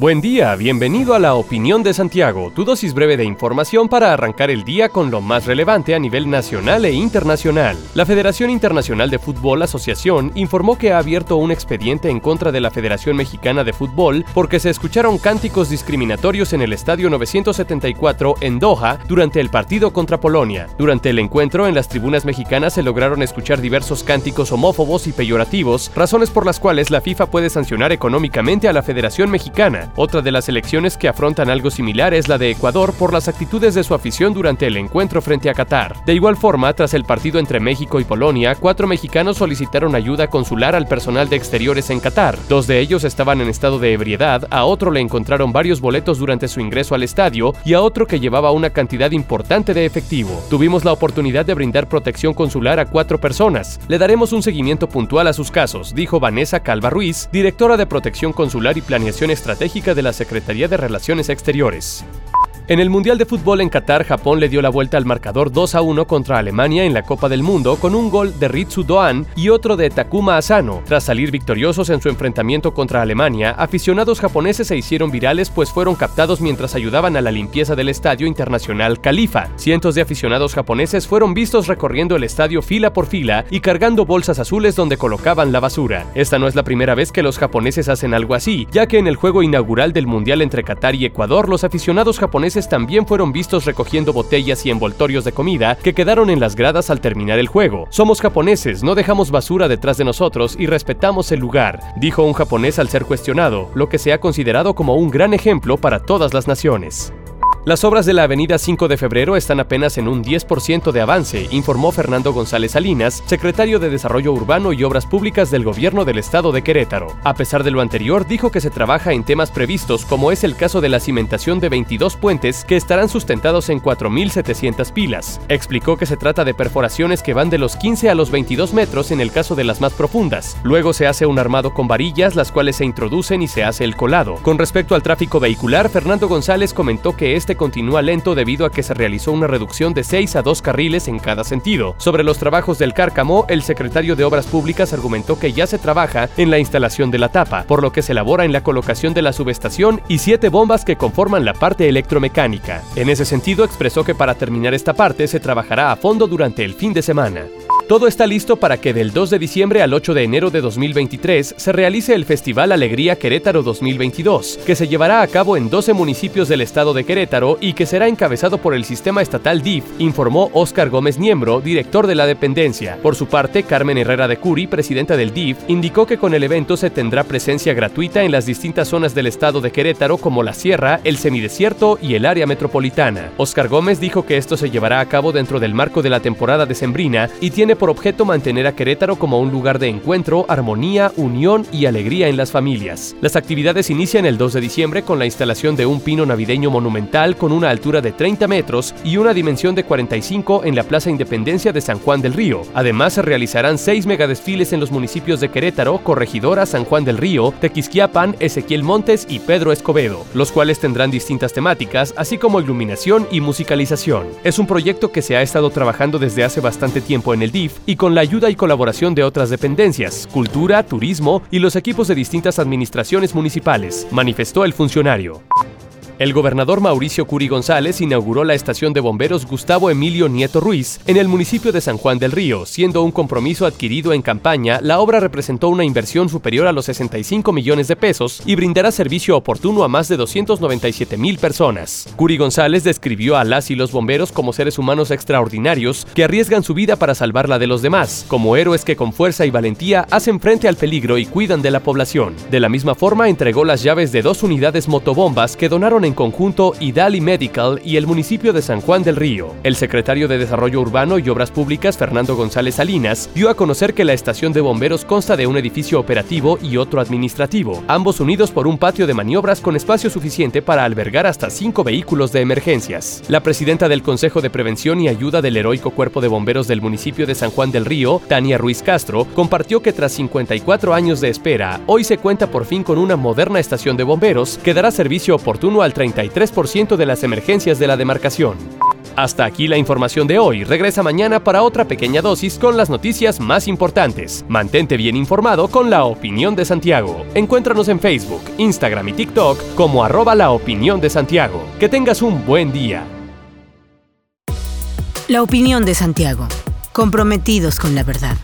Buen día, bienvenido a la Opinión de Santiago, tu dosis breve de información para arrancar el día con lo más relevante a nivel nacional e internacional. La Federación Internacional de Fútbol Asociación informó que ha abierto un expediente en contra de la Federación Mexicana de Fútbol porque se escucharon cánticos discriminatorios en el Estadio 974 en Doha durante el partido contra Polonia. Durante el encuentro en las tribunas mexicanas se lograron escuchar diversos cánticos homófobos y peyorativos, razones por las cuales la FIFA puede sancionar económicamente a la Federación Mexicana. Otra de las elecciones que afrontan algo similar es la de Ecuador por las actitudes de su afición durante el encuentro frente a Qatar. De igual forma, tras el partido entre México y Polonia, cuatro mexicanos solicitaron ayuda consular al personal de exteriores en Qatar. Dos de ellos estaban en estado de ebriedad, a otro le encontraron varios boletos durante su ingreso al estadio y a otro que llevaba una cantidad importante de efectivo. Tuvimos la oportunidad de brindar protección consular a cuatro personas. Le daremos un seguimiento puntual a sus casos, dijo Vanessa Calva Ruiz, directora de Protección Consular y Planeación Estratégica de la Secretaría de Relaciones Exteriores. En el Mundial de Fútbol en Qatar, Japón le dio la vuelta al marcador 2 a 1 contra Alemania en la Copa del Mundo con un gol de Ritsu Doan y otro de Takuma Asano. Tras salir victoriosos en su enfrentamiento contra Alemania, aficionados japoneses se hicieron virales pues fueron captados mientras ayudaban a la limpieza del Estadio Internacional Califa. Cientos de aficionados japoneses fueron vistos recorriendo el estadio fila por fila y cargando bolsas azules donde colocaban la basura. Esta no es la primera vez que los japoneses hacen algo así, ya que en el juego inaugural del Mundial entre Qatar y Ecuador, los aficionados japoneses también fueron vistos recogiendo botellas y envoltorios de comida que quedaron en las gradas al terminar el juego. Somos japoneses, no dejamos basura detrás de nosotros y respetamos el lugar, dijo un japonés al ser cuestionado, lo que se ha considerado como un gran ejemplo para todas las naciones. Las obras de la Avenida 5 de Febrero están apenas en un 10% de avance, informó Fernando González Salinas, secretario de Desarrollo Urbano y Obras Públicas del Gobierno del Estado de Querétaro. A pesar de lo anterior, dijo que se trabaja en temas previstos, como es el caso de la cimentación de 22 puentes que estarán sustentados en 4.700 pilas. Explicó que se trata de perforaciones que van de los 15 a los 22 metros en el caso de las más profundas. Luego se hace un armado con varillas, las cuales se introducen y se hace el colado. Con respecto al tráfico vehicular, Fernando González comentó que este continúa lento debido a que se realizó una reducción de 6 a 2 carriles en cada sentido. Sobre los trabajos del Cárcamo, el secretario de Obras Públicas argumentó que ya se trabaja en la instalación de la tapa, por lo que se elabora en la colocación de la subestación y siete bombas que conforman la parte electromecánica. En ese sentido, expresó que para terminar esta parte se trabajará a fondo durante el fin de semana. Todo está listo para que del 2 de diciembre al 8 de enero de 2023 se realice el Festival Alegría Querétaro 2022, que se llevará a cabo en 12 municipios del estado de Querétaro y que será encabezado por el sistema estatal DIF, informó Óscar Gómez Niembro, director de la dependencia. Por su parte, Carmen Herrera de Curi, presidenta del DIF, indicó que con el evento se tendrá presencia gratuita en las distintas zonas del estado de Querétaro como la Sierra, el semidesierto y el área metropolitana. Óscar Gómez dijo que esto se llevará a cabo dentro del marco de la temporada decembrina y tiene por objeto mantener a Querétaro como un lugar de encuentro, armonía, unión y alegría en las familias. Las actividades inician el 2 de diciembre con la instalación de un pino navideño monumental con una altura de 30 metros y una dimensión de 45 en la Plaza Independencia de San Juan del Río. Además, se realizarán seis megadesfiles en los municipios de Querétaro, Corregidora, San Juan del Río, Tequisquiapan, Ezequiel Montes y Pedro Escobedo, los cuales tendrán distintas temáticas, así como iluminación y musicalización. Es un proyecto que se ha estado trabajando desde hace bastante tiempo en el DIF y con la ayuda y colaboración de otras dependencias, cultura, turismo y los equipos de distintas administraciones municipales, manifestó el funcionario. El gobernador Mauricio Curi González inauguró la estación de bomberos Gustavo Emilio Nieto Ruiz en el municipio de San Juan del Río. Siendo un compromiso adquirido en campaña, la obra representó una inversión superior a los 65 millones de pesos y brindará servicio oportuno a más de 297 mil personas. Curi González describió a las y los bomberos como seres humanos extraordinarios que arriesgan su vida para salvar la de los demás, como héroes que con fuerza y valentía hacen frente al peligro y cuidan de la población. De la misma forma, entregó las llaves de dos unidades motobombas que donaron en en conjunto Idali Medical y el municipio de San Juan del Río. El secretario de Desarrollo Urbano y Obras Públicas, Fernando González Salinas, dio a conocer que la estación de bomberos consta de un edificio operativo y otro administrativo, ambos unidos por un patio de maniobras con espacio suficiente para albergar hasta cinco vehículos de emergencias. La presidenta del Consejo de Prevención y Ayuda del Heroico Cuerpo de Bomberos del municipio de San Juan del Río, Tania Ruiz Castro, compartió que tras 54 años de espera, hoy se cuenta por fin con una moderna estación de bomberos que dará servicio oportuno al 33% de las emergencias de la demarcación. Hasta aquí la información de hoy. Regresa mañana para otra pequeña dosis con las noticias más importantes. Mantente bien informado con la opinión de Santiago. Encuéntranos en Facebook, Instagram y TikTok como arroba la opinión de Santiago. Que tengas un buen día. La opinión de Santiago. Comprometidos con la verdad.